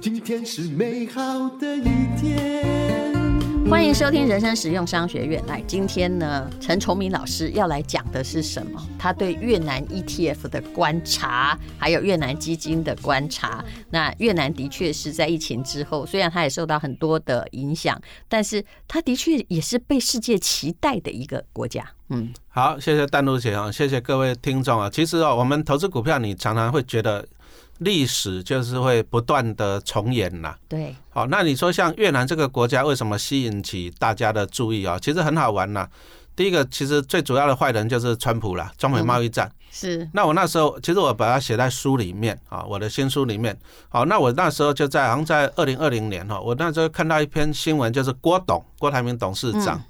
今天是美好的一天。欢迎收听人生实用商学院。来，今天呢，陈崇明老师要来讲的是什么？他对越南 ETF 的观察，还有越南基金的观察。那越南的确是在疫情之后，虽然他也受到很多的影响，但是他的确也是被世界期待的一个国家。嗯，好，谢谢淡如姐啊，谢谢各位听众啊。其实哦，我们投资股票，你常常会觉得。历史就是会不断的重演呐。对，好，那你说像越南这个国家为什么吸引起大家的注意啊？其实很好玩呐。第一个，其实最主要的坏人就是川普啦，中美贸易战。是。那我那时候，其实我把它写在书里面啊，我的新书里面。好，那我那时候就在好像在二零二零年哈，我那时候看到一篇新闻，就是郭董郭台铭董事长。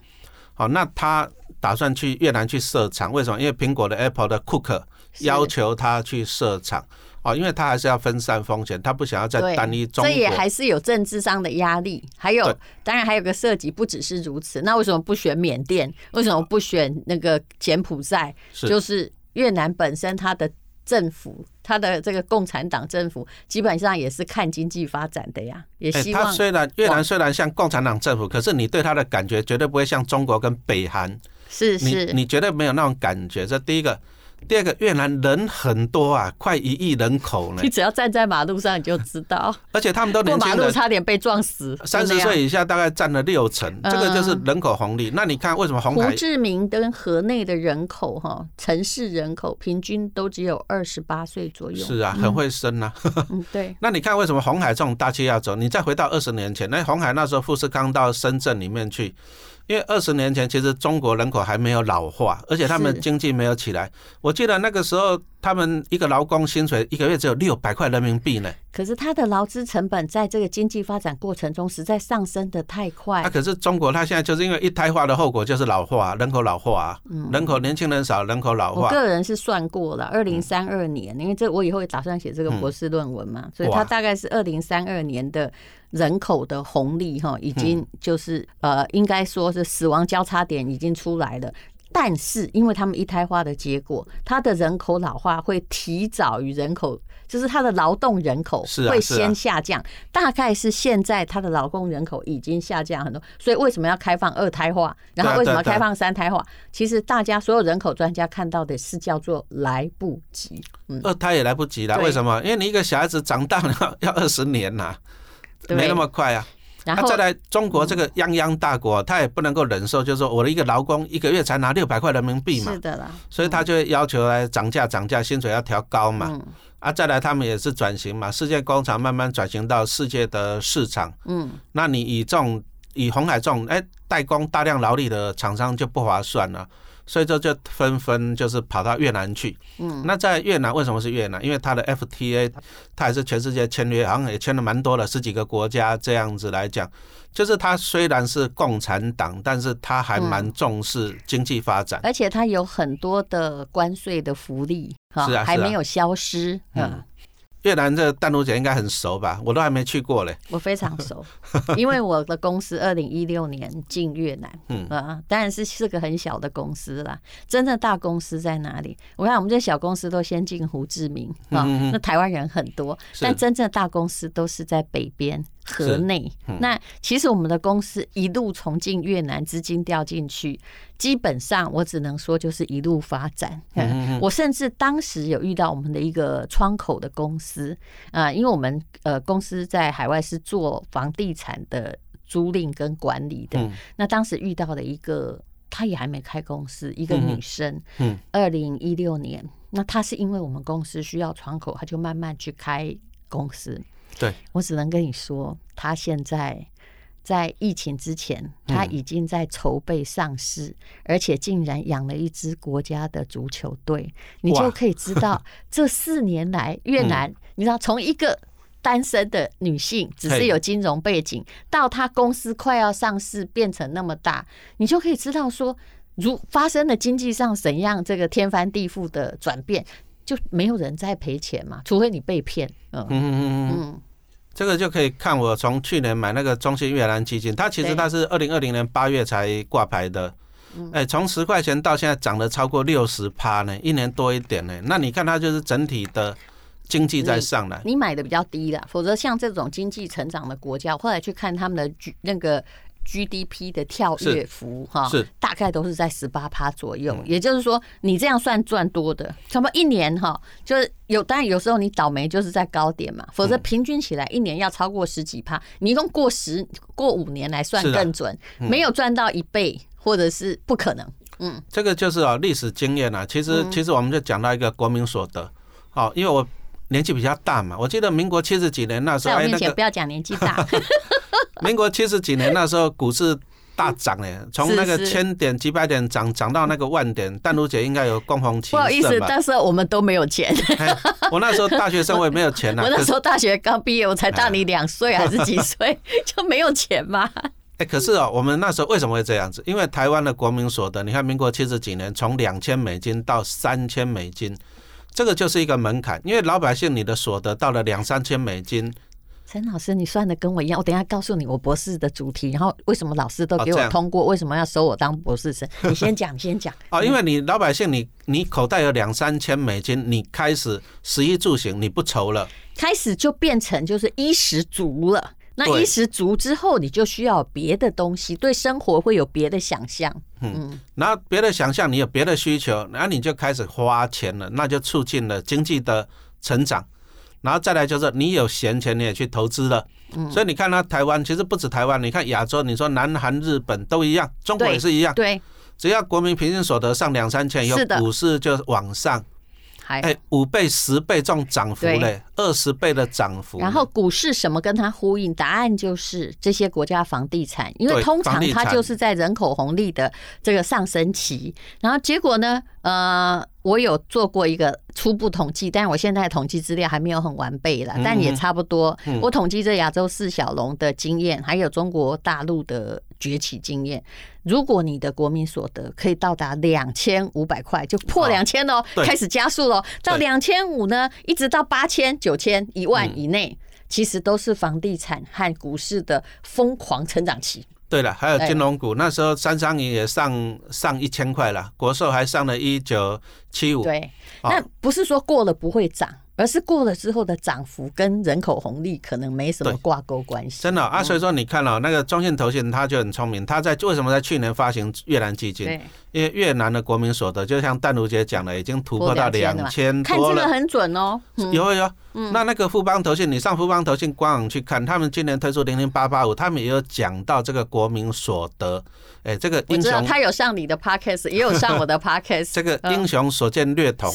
好，那他打算去越南去设厂，为什么？因为苹果的 Apple 的 Cook 要求他去设厂。哦，因为他还是要分散风险，他不想要再单一中国。这也还是有政治上的压力。还有，当然还有个涉及，不只是如此。那为什么不选缅甸？为什么不选那个柬埔寨？就是越南本身，它的政府，它的这个共产党政府，基本上也是看经济发展的呀。也希望。他虽然越南虽然像共产党政府，可是你对他的感觉绝对不会像中国跟北韩。是是，你绝对没有那种感觉。这第一个。第二个，越南人很多啊，快一亿人口呢。你只要站在马路上，你就知道。而且他们都年轻人，过马路差点被撞死。三十岁以下大概占了六成，这个就是人口红利。那你看为什么红海？胡志明跟河内的人口哈，城市人口平均都只有二十八岁左右。是啊，很会生啊。嗯，对。那你看为什么红海这种大企业要走？你再回到二十年前，那红海那时候富士康到深圳里面去。因为二十年前，其实中国人口还没有老化，而且他们经济没有起来。我记得那个时候。他们一个劳工薪水一个月只有六百块人民币呢。可是他的劳资成本在这个经济发展过程中实在上升的太快。啊，可是中国它现在就是因为一胎化的后果就是老化，人口老化，嗯人口年轻人少，人口老化。我个人是算过了，二零三二年，因为这我以后也打算写这个博士论文嘛，所以它大概是二零三二年的人口的红利哈，已经就是呃，应该说是死亡交叉点已经出来了。但是，因为他们一胎化的结果，他的人口老化会提早于人口，就是他的劳动人口会先下降。大概是现在他的劳动人口已经下降很多，所以为什么要开放二胎化？然后为什么要开放三胎化？其实大家所有人口专家看到的是叫做来不及。嗯，二胎也来不及了。为什么？因为你一个小孩子长大了要二十年呐，没那么快啊。然后再来，中国这个泱泱大国，他也不能够忍受，就是说我的一个劳工一个月才拿六百块人民币嘛，是的啦，所以他就会要求来涨价，涨价，薪水要调高嘛。啊，再来他们也是转型嘛，世界工厂慢慢转型到世界的市场。嗯，那你以这种以红海这种哎代工大量劳力的厂商就不划算了。所以这就纷纷就是跑到越南去。嗯，那在越南为什么是越南？因为它的 FTA，它还是全世界签约，好像也签了蛮多的，十几个国家这样子来讲。就是它虽然是共产党，但是它还蛮重视经济发展，而且它有很多的关税的福利，是啊，还没有消失。嗯。越南这淡如姐应该很熟吧？我都还没去过嘞。我非常熟，因为我的公司二零一六年进越南，嗯啊，当然是是个很小的公司啦。真正大公司在哪里？我看我们这小公司都先进胡志明啊，那台湾人很多，但真正大公司都是在北边。河内，那其实我们的公司一路从进越南资金调进去，基本上我只能说就是一路发展。我甚至当时有遇到我们的一个窗口的公司啊，因为我们呃公司在海外是做房地产的租赁跟管理的。那当时遇到的一个，她也还没开公司，一个女生，嗯，二零一六年，那她是因为我们公司需要窗口，她就慢慢去开公司。对，我只能跟你说，她现在在疫情之前，他已经在筹备上市，嗯、而且竟然养了一支国家的足球队，你就可以知道 这四年来越南，你知道从一个单身的女性，只是有金融背景，到他公司快要上市变成那么大，你就可以知道说，如发生了经济上怎样这个天翻地覆的转变，就没有人在赔钱嘛，除非你被骗。嗯嗯嗯。嗯。这个就可以看我从去年买那个中信越南基金，它其实它是二零二零年八月才挂牌的，哎，从十块钱到现在涨了超过六十趴呢，一年多一点呢。那你看它就是整体的经济在上来，你买的比较低了，否则像这种经济成长的国家，后来去看他们的那个。GDP 的跳跃幅哈，是大概都是在十八趴左右。也就是说，你这样算赚多的，差不多一年哈，就是有。当然有时候你倒霉就是在高点嘛，否则平均起来一年要超过十几趴。你一共过十过五年来算更准，没有赚到一倍或者是不可能。嗯，这个就是啊历史经验啊。其实其实我们就讲到一个国民所得，好，因为我年纪比较大嘛，我记得民国七十几年那时候，在我面前不要讲年纪大。民国七十几年那时候，股市大涨呢，从那个千点几百点涨涨到那个万点。淡如姐应该有共同体。不好意思，但是我们都没有钱。我那时候大学生，我也没有钱啊。我那时候大学刚毕业，我才大你两岁还是几岁，就没有钱嘛。哎，可是哦，我们那时候为什么会这样子？因为台湾的国民所得，你看民国七十几年从两千美金到三千美金，这个就是一个门槛。因为老百姓你的所得到了两三千美金。陈老师，你算的跟我一样。我等一下告诉你我博士的主题，然后为什么老师都给我通过，为什么要收我当博士生？你先讲，你 先讲。哦，因为你老百姓，你你口袋有两三千美金，你开始食衣住行你不愁了，开始就变成就是衣食足了。那衣食足之后，你就需要别的东西，对生活会有别的想象。嗯，然后别的想象，你有别的需求，然后你就开始花钱了，那就促进了经济的成长。然后再来就是你有闲钱，你也去投资了，所以你看，那台湾其实不止台湾，你看亚洲，你说南韩、日本都一样，中国也是一样，对，只要国民平均所得上两三千，以后股市就往上。哎，五倍、十倍这种涨幅嘞，二十倍的涨幅。然后股市什么跟它呼应？答案就是这些国家房地产，因为通常它就是在人口红利的这个上升期。然后结果呢？呃，我有做过一个初步统计，但我现在统计资料还没有很完备了，但也差不多。我统计这亚洲四小龙的经验，还有中国大陆的崛起经验。如果你的国民所得可以到达两千五百块，就破两千喽，开始加速喽。到两千五呢，一直到八千、九千、一万以内，其实都是房地产和股市的疯狂成长期。对了，还有金融股，那时候三商银也上上一千块了，国寿还上了一九七五。对，那不是说过了不会涨。而是过了之后的涨幅跟人口红利可能没什么挂钩关系。真的啊，所以说你看了那个中信投信，他就很聪明，他在为什么在去年发行越南基金？因为越南的国民所得，就像淡如姐讲的，已经突破到两千多了。看这个很准哦。有有，那那个富邦投信，你上富邦投信官网去看，他们今年推出零零八八五，他们也有讲到这个国民所得。哎，这个英雄，他有上你的 podcast，也有上我的 podcast。这个英雄所见略同啊。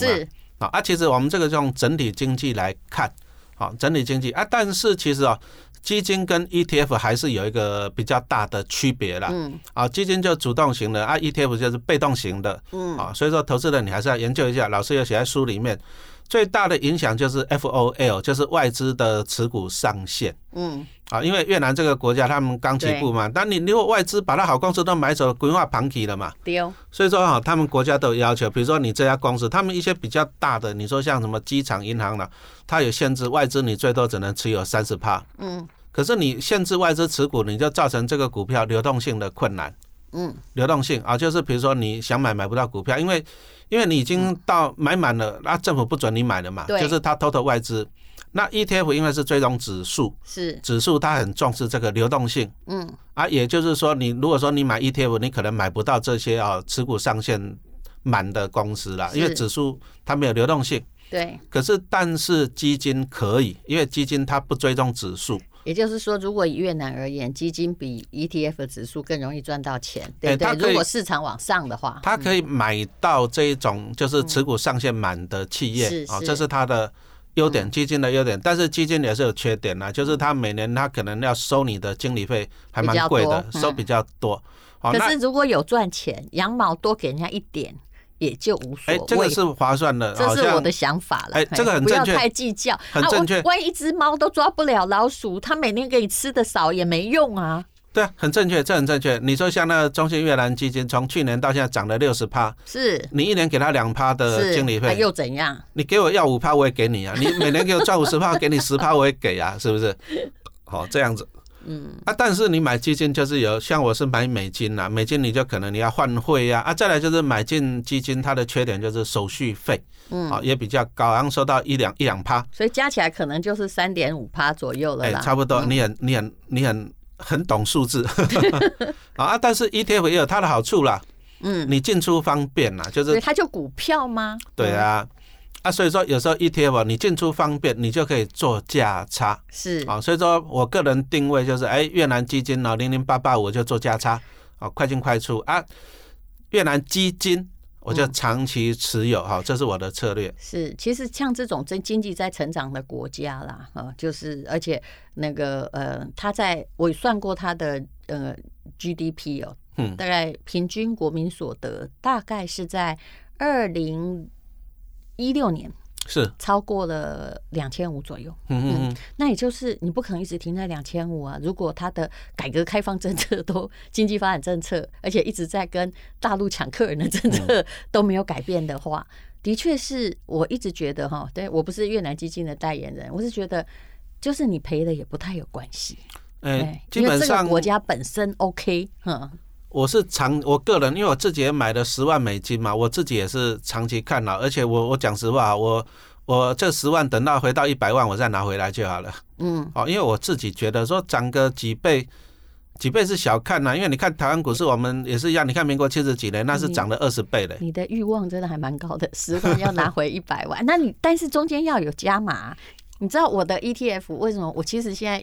啊，其实我们这个用整体经济来看，好，整体经济啊，但是其实啊，基金跟 ETF 还是有一个比较大的区别啦。嗯，啊，基金就主动型的啊，ETF 就是被动型的。嗯，啊，所以说投资人你还是要研究一下，老师有写在书里面。最大的影响就是 FOL，就是外资的持股上限。嗯，啊，因为越南这个国家他们刚起步嘛，但你如果外资把它好公司都买走，规划盘起了嘛。对。所以说哈，他们国家都有要求，比如说你这家公司，他们一些比较大的，你说像什么机场、银行了，它有限制，外资你最多只能持有三十趴。嗯。可是你限制外资持股，你就造成这个股票流动性的困难。嗯。流动性啊，就是比如说你想买买不到股票，因为。因为你已经到买满了，那政府不准你买了嘛，就是他偷偷外资。那 ETF 因为是追踪指数，是指数，它很重视这个流动性。嗯，啊，也就是说，你如果说你买 ETF，你可能买不到这些啊持股上限满的公司啦，因为指数它没有流动性。对。可是，但是基金可以，因为基金它不追踪指数。也就是说，如果以越南而言，基金比 ETF 的指数更容易赚到钱，对不对？如果市场往上的话，它可以买到这一种就是持股上限满的企业啊，这是它的优点，基金的优点。但是基金也是有缺点啊，就是它每年它可能要收你的经理费还蛮贵的，收比较多。可是如果有赚钱，羊毛多给人家一点。也就无所谓，哎，这个是划算的，这是我的想法了。哎，这个很正确，不要太计较，很正确。万一一只猫都抓不了老鼠，它每年给你吃的少也没用啊。对啊，很正确，这很正确。你说像那个中信越南基金，从去年到现在涨了六十趴，是你一年给他两趴的经理费，又怎样？你给我要五趴，我也给你啊。你每年给我赚五十趴，给你十趴，我也给啊，是不是？好，这样子。嗯啊，但是你买基金就是有，像我是买美金啦，美金你就可能你要换汇呀，啊，再来就是买进基金，它的缺点就是手续费，嗯，啊也比较高，然后收到一两一两趴，所以加起来可能就是三点五趴左右了啦，哎，差不多，你很你很你很很懂数字，啊，但是 ETF 也有它的好处啦，嗯，你进出方便啦，就是它就股票吗？对啊。啊，所以说有时候 ETF 你进出方便，你就可以做价差，是。啊，所以说我个人定位就是，哎，越南基金呢，零零八八五就做价差，啊，快进快出。啊，越南基金我就长期持有，哈，这是我的策略。是，其实像这种真经济在成长的国家啦，啊，就是而且那个呃，他在我算过他的呃 GDP 哦，嗯，大概平均国民所得大概是在二零。一六年是超过了两千五左右，嗯嗯嗯，那也就是你不可能一直停在两千五啊。如果他的改革开放政策都经济发展政策，而且一直在跟大陆抢客人的政策 都没有改变的话，的确是我一直觉得哈，对我不是越南基金的代言人，我是觉得就是你赔了也不太有关系，哎，基本上因为这个国家本身 OK，嗯。我是长我个人，因为我自己也买了十万美金嘛，我自己也是长期看了，而且我我讲实话，我我这十万等到回到一百万，我再拿回来就好了。嗯，哦，因为我自己觉得说涨个几倍，几倍是小看呐，因为你看台湾股市，我们也是一样，你看民国七十几年，那是涨了二十倍的。你的欲望真的还蛮高的，十万要拿回一百万，那你但是中间要有加码。你知道我的 ETF 为什么？我其实现在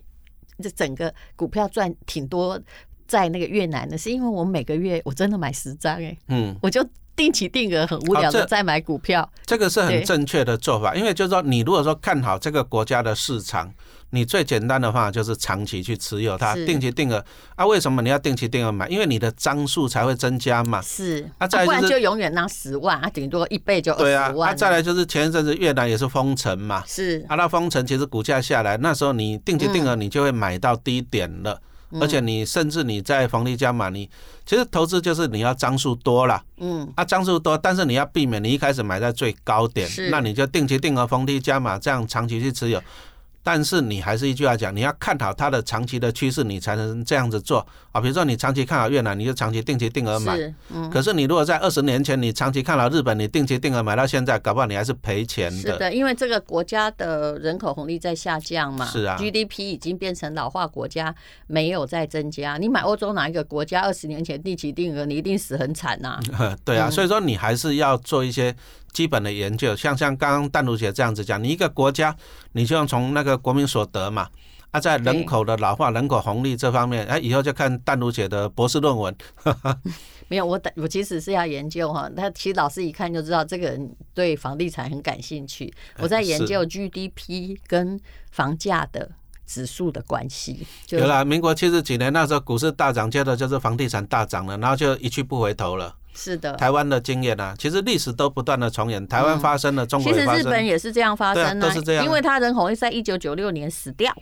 这整个股票赚挺多。在那个越南呢，是因为我每个月我真的买十张哎，嗯，我就定期定额很无聊的在买股票，这个是很正确的做法。因为就是说，你如果说看好这个国家的市场，你最简单的话就是长期去持有它，定期定额啊。为什么你要定期定额买？因为你的张数才会增加嘛。是啊，再来不然就永远拿十万啊，顶多一倍就二十万。啊，再来就是前一阵子越南也是封城嘛，是啊，那封城其实股价下来，那时候你定期定额你就会买到低点了。而且你甚至你在逢低加码，你其实投资就是你要张数多了，嗯，啊张数多，但是你要避免你一开始买在最高点，那你就定期定额逢低加码，这样长期去持有。但是你还是一句话讲，你要看好它的长期的趋势，你才能这样子做啊。比如说你长期看好越南，你就长期定期定额买。嗯。可是你如果在二十年前你长期看好日本，你定期定额买到现在，搞不好你还是赔钱的。是的，因为这个国家的人口红利在下降嘛。是啊。GDP 已经变成老化国家，没有再增加。你买欧洲哪一个国家二十年前定期定额，你一定死很惨呐。对啊，所以说你还是要做一些。基本的研究，像像刚刚淡如姐这样子讲，你一个国家，你就要从那个国民所得嘛，啊，在人口的老化、人口红利这方面，哎，以后就看淡如姐的博士论文。没有，我我其实是要研究哈，他其实老师一看就知道这个人对房地产很感兴趣。我在研究 GDP 跟房价的指数的关系。有了，民国七十几年那时候股市大涨，接着就是房地产大涨了，然后就一去不回头了。是的，台湾的经验啊，其实历史都不断的重演。台湾发生了，中国。其实日本也是这样发生的，都是这样。因为他人口会在一九九六年死掉，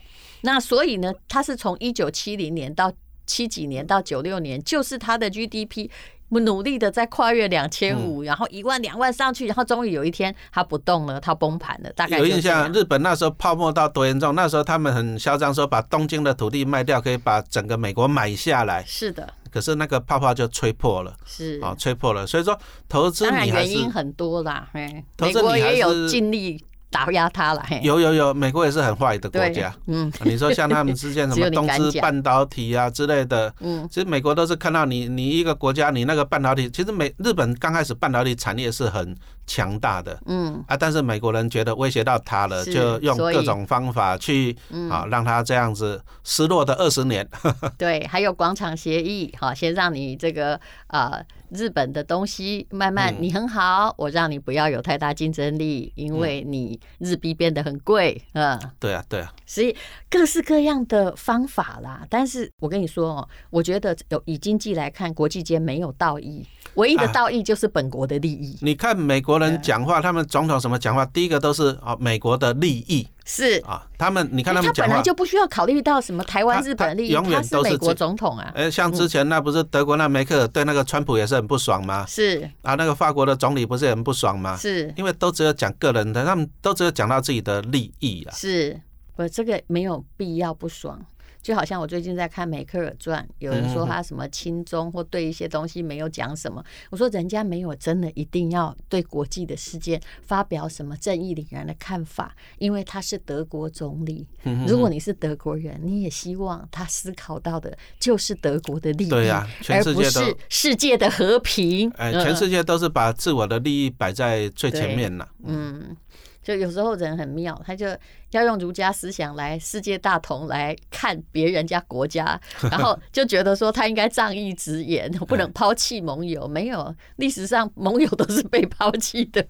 那所以呢，他是从一九七零年到七几年到九六年，就是他的 GDP 努力的在跨越两千五，然后一万两万上去，然后终于有一天他不动了，他崩盘了。大概有印象，日本那时候泡沫到多严重？那时候他们很嚣张，说把东京的土地卖掉，可以把整个美国买下来。是的。可是那个泡泡就吹破了，是啊，吹破了。所以说投资，当然原因很多啦，美国也有尽力打压它了。有有有，美国也是很坏的国家。嗯，你说像他们之间 什么东芝半导体啊之类的，嗯，其实美国都是看到你你一个国家你那个半导体，其实美日本刚开始半导体产业是很强大的，嗯啊，但是美国人觉得威胁到他了，就用各种方法去啊让他这样子失落的二十年。对，还有广场协议，哈，先让你这个啊日本的东西慢慢你很好，我让你不要有太大竞争力，因为你日币变得很贵，嗯，对啊，对啊，所以各式各样的方法啦。但是我跟你说哦，我觉得有以经济来看，国际间没有道义。唯一的道义就是本国的利益。你看美国人讲话，他们总统什么讲话，第一个都是啊美国的利益是啊，他们你看他们讲本来就不需要考虑到什么台湾、日本利益，永远都是美国总统啊。哎，像之前那不是德国那梅克尔对那个川普也是很不爽吗？是啊，那个法国的总理不是也很不爽吗？是，因为都只有讲个人的，他们都只有讲到自己的利益啊。是，我，这个没有必要不爽。就好像我最近在看梅克尔传，有人说他什么亲中或对一些东西没有讲什么，我说人家没有真的一定要对国际的事件发表什么正义凛然的看法，因为他是德国总理。如果你是德国人，你也希望他思考到的就是德国的利益，对呀，全世界都，而不是世界的和平。哎，全世界都是把自我的利益摆在最前面了。嗯，就有时候人很妙，他就。要用儒家思想来世界大同来看别人家国家，然后就觉得说他应该仗义执言，不能抛弃盟友。没有，历史上盟友都是被抛弃的。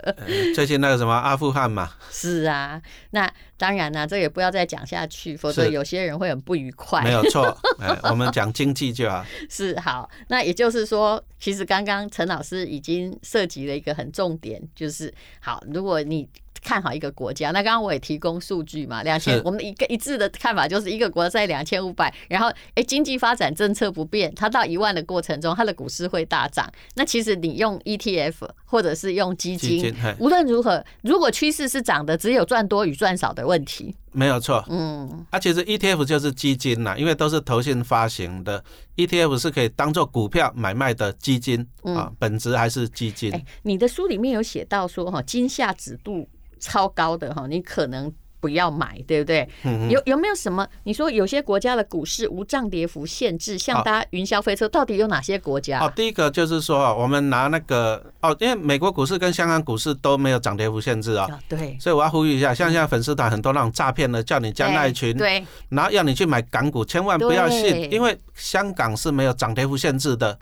最近那个什么阿富汗嘛，是啊。那当然啦，这也不要再讲下去，否则有些人会很不愉快。没有错，我们讲经济就好。是好，那也就是说，其实刚刚陈老师已经涉及了一个很重点，就是好，如果你。看好一个国家，那刚刚我也提供数据嘛，两千，我们一个一致的看法就是一个国家在两千五百，然后哎，经济发展政策不变，它到一万的过程中，它的股市会大涨。那其实你用 ETF 或者是用基金，无论如何，如果趋势是涨的，只有赚多与赚少的问题。没有错，嗯，啊，其实 ETF 就是基金呐，因为都是投信发行的，ETF 是可以当做股票买卖的基金啊，本质还是基金。哎，你的书里面有写到说哈，金下指度。超高的哈，你可能不要买，对不对？有有没有什么？你说有些国家的股市无涨跌幅限制，像搭云霄飞车，到底有哪些国家？哦，第一个就是说，我们拿那个哦，因为美国股市跟香港股市都没有涨跌幅限制啊。对。所以我要呼吁一下，像现在粉丝团很多那种诈骗的，叫你加赖群，对，然后要你去买港股，千万不要信，因为香港是没有涨跌幅限制的。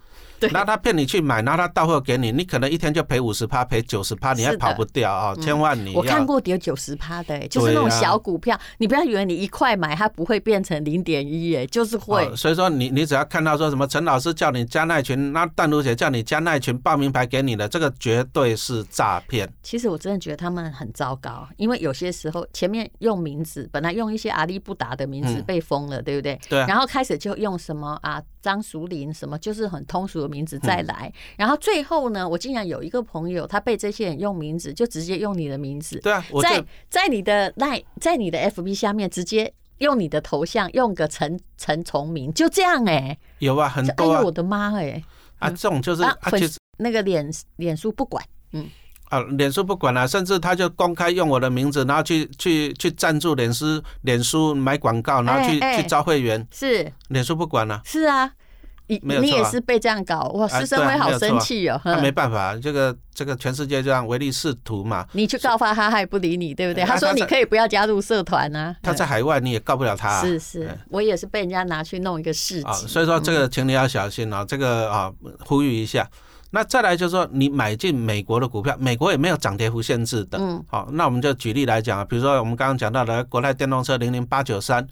那他骗你去买，然后他到货给你，你可能一天就赔五十趴，赔九十趴，你还跑不掉啊！千万你要。我看过跌九十趴的，就是那种小股票，你不要以为你一块买，它不会变成零点一，哎，就是会。所以说，你你只要看到说什么陈老师叫你加那群，那淡如姐叫你加那群报名牌给你的，这个绝对是诈骗。其实我真的觉得他们很糟糕，因为有些时候前面用名字，本来用一些阿里不达的名字被封了，对不对？对。然后开始就用什么啊张淑玲什么，就是很通俗的名字再来。然后最后呢，我竟然有一个朋友，他被这些人用名字，就直接用你的名字。对啊，在在你的那，在你的 FB 下面直接用你的头像，用个陈陈崇明，就这样哎、欸。有啊，很多、啊。哎呦我的妈哎、欸！啊，这种就是那个脸脸书不管，嗯。啊，脸书不管了、啊，甚至他就公开用我的名字，然后去去去赞助脸书，脸书买广告，然后去、欸欸、去招会员。是。脸书不管了、啊。是啊。你你也是被这样搞哇？师生辉好生气哦！那没办法，这个这个全世界这样唯利是图嘛。你去告发他，他也不理你，对不对？他说你可以不要加入社团啊。他在海外，你也告不了他。是是，我也是被人家拿去弄一个事情。所以说这个请你要小心啊。这个啊，呼吁一下。那再来就是说，你买进美国的股票，美国也没有涨跌幅限制的。嗯。好，那我们就举例来讲啊，比如说我们刚刚讲到的国泰电动车零零八九三。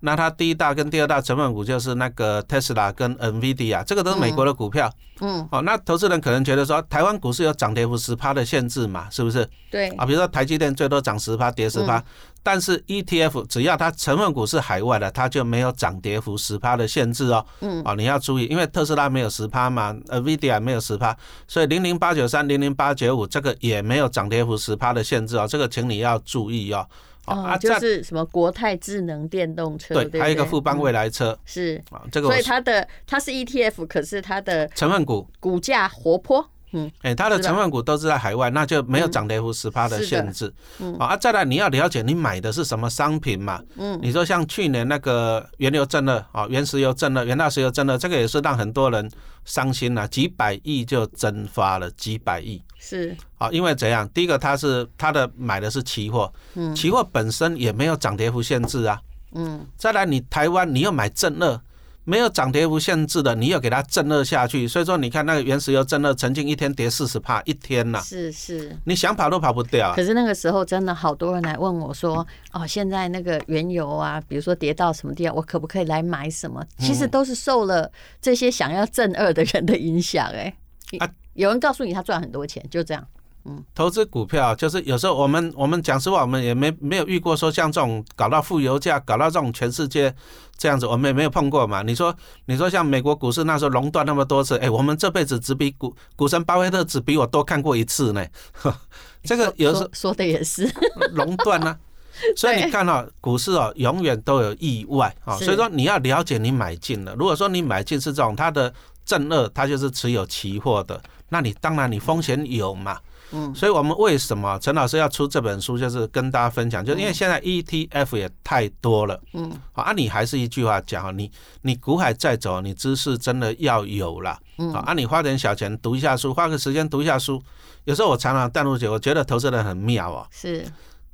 那它第一大跟第二大成分股就是那个特斯拉跟 NVIDIA，这个都是美国的股票。嗯，哦，那投资人可能觉得说，台湾股市有涨跌幅十趴的限制嘛，是不是？对。啊，比如说台积电最多涨十趴，跌十趴，但是 ETF 只要它成分股是海外的，它就没有涨跌幅十趴的限制哦。嗯。哦，你要注意，因为特斯拉没有十趴嘛，NVIDIA 没有十趴，所以零零八九三、零零八九五这个也没有涨跌幅十趴的限制哦，这个请你要注意哦。啊，就是什么国泰智能电动车，对，还有一个富邦未来车，是。啊，这个所以它的它是 ETF，可是它的成分股。股价活泼，嗯，哎，它的成分股都是在海外，那就没有涨跌幅十趴的限制，嗯，啊，再来你要了解你买的是什么商品嘛，嗯，你说像去年那个原油震了啊，原石油震了，原大石油震了，这个也是让很多人伤心了，几百亿就蒸发了，几百亿。是啊，因为怎样？第一个，它是它的买的是期货，嗯，期货本身也没有涨跌幅限制啊，嗯，再来你台湾你又买正二，没有涨跌幅限制的，你又给它正二下去，所以说你看那个原石油正二曾经一天跌四十帕一天呐，是是，你想跑都跑不掉。可是那个时候真的好多人来问我说，哦，现在那个原油啊，比如说跌到什么地方，我可不可以来买什么？其实都是受了这些想要正二的人的影响，哎。啊有人告诉你他赚很多钱，就这样。嗯，投资股票就是有时候我们我们讲实话，我们也没没有遇过说像这种搞到负油价，搞到这种全世界这样子，我们也没有碰过嘛。你说你说像美国股市那时候垄断那么多次，哎，我们这辈子只比股股神巴菲特只比我多看过一次呢。这个有时候说的也是垄垄断呢。所以你看哦，股市哦，永远都有意外啊。所以说你要了解你买进了。如果说你买进是这种它的正二，它就是持有期货的，那你当然你风险有嘛。嗯，所以我们为什么陈老师要出这本书，就是跟大家分享，就是因为现在 ETF 也太多了。嗯，好啊，你还是一句话讲，你你股海再走，你知识真的要有了。嗯，好啊，你花点小钱读一下书，花个时间读一下书。有时候我常常淡如姐，我觉得投资人很妙哦。是，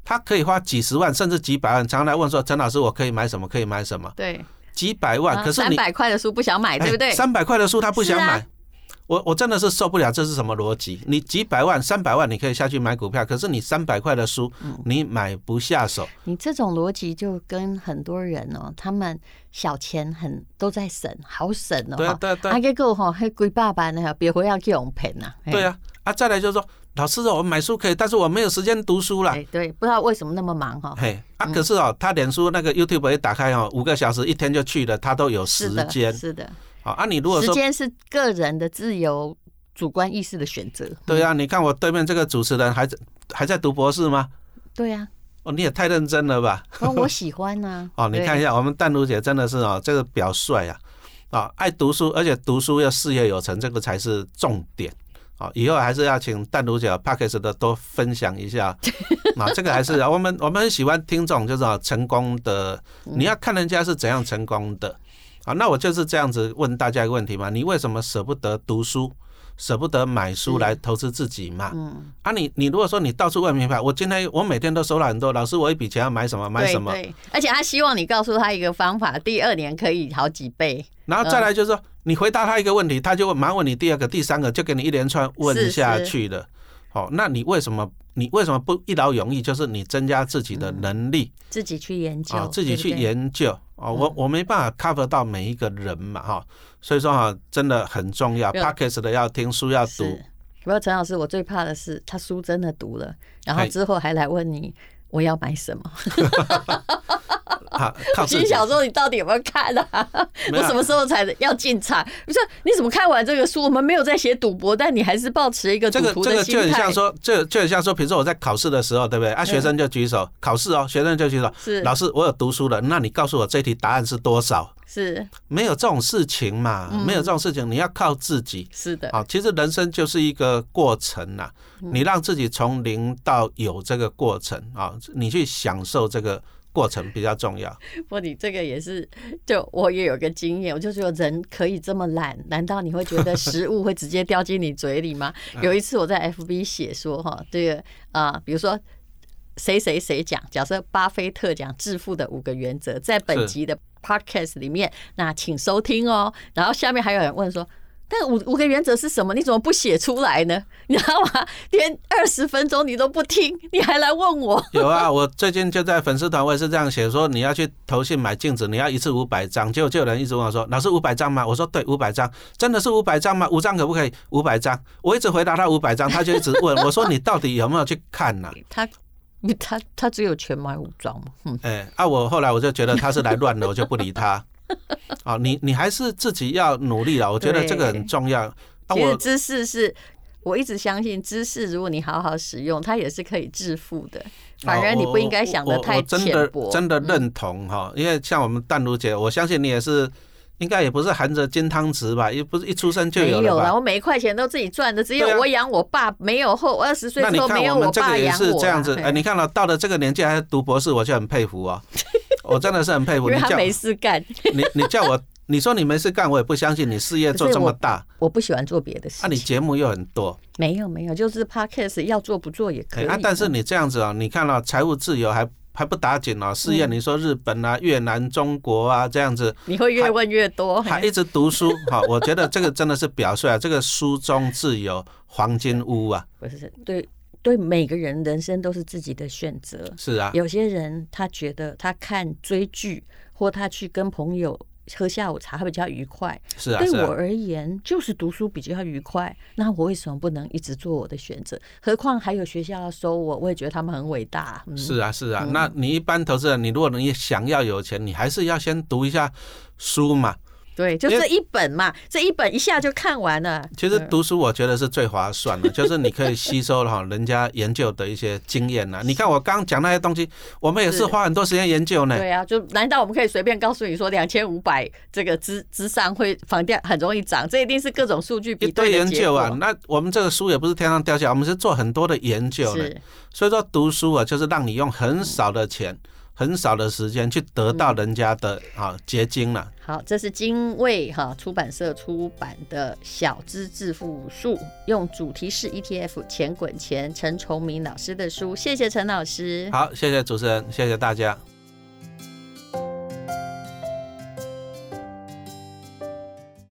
他可以花几十万甚至几百万，常常来问说：“陈老师，我可以买什么？可以买什么？”对，几百万，可是你三百块的书不想买，对不对？三百块的书他不想买。我我真的是受不了，这是什么逻辑？你几百万、三百万你可以下去买股票，可是你三百块的书，你买不下手。嗯、你这种逻辑就跟很多人哦，他们小钱很都在省，好省哦。对对对。啊，结果哈，还贵爸爸呢，别回要给我们赔呐。对啊，啊，再来就是说，老师哦，我买书可以，但是我没有时间读书了。对，不知道为什么那么忙哈。嘿，啊，可是哦，他脸书那个 YouTube 一打开哦，五个小时一天就去了，他都有时间。是的。好啊，你如果说时间是个人的自由。主观意识的选择。对啊，你看我对面这个主持人还在还在读博士吗？对呀。哦，你也太认真了吧？哦，我喜欢呐。哦，你看一下我们淡如姐真的是哦，这个表率啊，啊，爱读书，而且读书要事业有成，这个才是重点。啊，以后还是要请淡如姐 p a c k a g e 的多分享一下。啊，这个还是我们我们很喜欢听这种就是成功的，你要看人家是怎样成功的。啊，那我就是这样子问大家一个问题嘛，你为什么舍不得读书？舍不得买书来投资自己嘛？嗯，啊你，你你如果说你到处问名牌，我今天我每天都收了很多，老师我一笔钱要买什么买什么？而且他希望你告诉他一个方法，第二年可以好几倍。然后再来就是说，你回答他一个问题，他就马上问你第二个、第三个，就给你一连串问下去了。好，那你为什么你为什么不一劳永逸？就是你增加自己的能力，自己去研究，自己去研究。哦，我我没办法 cover 到每一个人嘛，哈，所以说哈，真的很重要。Podcast 的要听书要读。不过陈老师，我最怕的是他书真的读了，然后之后还来问你我要买什么。我心想说，你到底有没有看啊？我什么时候才要进场？不是，你怎么看完这个书？我们没有在写赌博，但你还是保持一个。这个这个就很像说，这就很像说，比如说我在考试的时候，对不对？啊，学生就举手考试哦，学生就举手。是老师，我有读书了，那你告诉我这题答案是多少？是没有这种事情嘛？没有这种事情，你要靠自己。是的，啊，其实人生就是一个过程呐，你让自己从零到有这个过程啊，你去享受这个。过程比较重要。不你这个也是，就我也有个经验，我就觉得人可以这么懒，难道你会觉得食物会直接掉进你嘴里吗？有一次我在 FB 写说哈，这个啊，比如说谁谁谁讲，假设巴菲特讲致富的五个原则，在本集的 Podcast 里面，那请收听哦。然后下面还有人问说。那五五个原则是什么？你怎么不写出来呢？你知道吗？连二十分钟你都不听，你还来问我？有啊，我最近就在粉丝团，我也是这样写，说你要去投信买镜子，你要一次五百张，结果就有人一直问我说：“老师五百张吗？”我说：“对，五百张，真的是五百张吗？五张可不可以？五百张。”我一直回答他五百张，他就一直问我说：“你到底有没有去看呢？” 他 他他只有钱买武装嘛。嗯，哎，啊，我后来我就觉得他是来乱的，我就不理他。啊，你你还是自己要努力了，我觉得这个很重要。啊，我知识是，我一直相信知识，如果你好好使用，它也是可以致富的。反而你不应该想的太浅薄。真的认同哈，因为像我们淡如姐，我相信你也是，应该也不是含着金汤匙吧？也不是一出生就有。没有了，我每一块钱都自己赚的，只有我养我爸，没有后二十岁之后没有我爸养我。这样子，哎，你看到到了这个年纪还读博士，我就很佩服啊。我真的是很佩服你，他没事干。你你叫我，你说你没事干，我也不相信。你事业做这么大，我不喜欢做别的事。啊，你节目又很多，没有没有，就是 Podcast 要做不做也可以。啊，但是你这样子啊，你看到财务自由还还不打紧哦。试验你说日本啊、越南、中国啊这样子，你会越问越多，还一直读书 哈。我觉得这个真的是表率啊，这个书中自有黄金屋啊。不是对。对每个人人生都是自己的选择，是啊。有些人他觉得他看追剧或他去跟朋友喝下午茶会比较愉快，是啊。对我而言，就是读书比较愉快。那我为什么不能一直做我的选择？何况还有学校要收我，我也觉得他们很伟大。是啊，是啊。那你一般投资人，你如果你想要有钱，你还是要先读一下书嘛。对，就这一本嘛，这一本一下就看完了。其实读书我觉得是最划算的，就是你可以吸收哈人家研究的一些经验呐。你看我刚讲那些东西，我们也是花很多时间研究呢。对啊，就难道我们可以随便告诉你说两千五百这个之之上会房价很容易涨？这一定是各种数据比对研究啊。那我们这个书也不是天上掉下来，我们是做很多的研究的。所以说读书啊，就是让你用很少的钱。很少的时间去得到人家的啊结晶了。好，这是精卫哈出版社出版的《小资致富术》，用主题式 ETF 钱滚钱，陈崇明老师的书。谢谢陈老师。好，谢谢主持人，谢谢大家。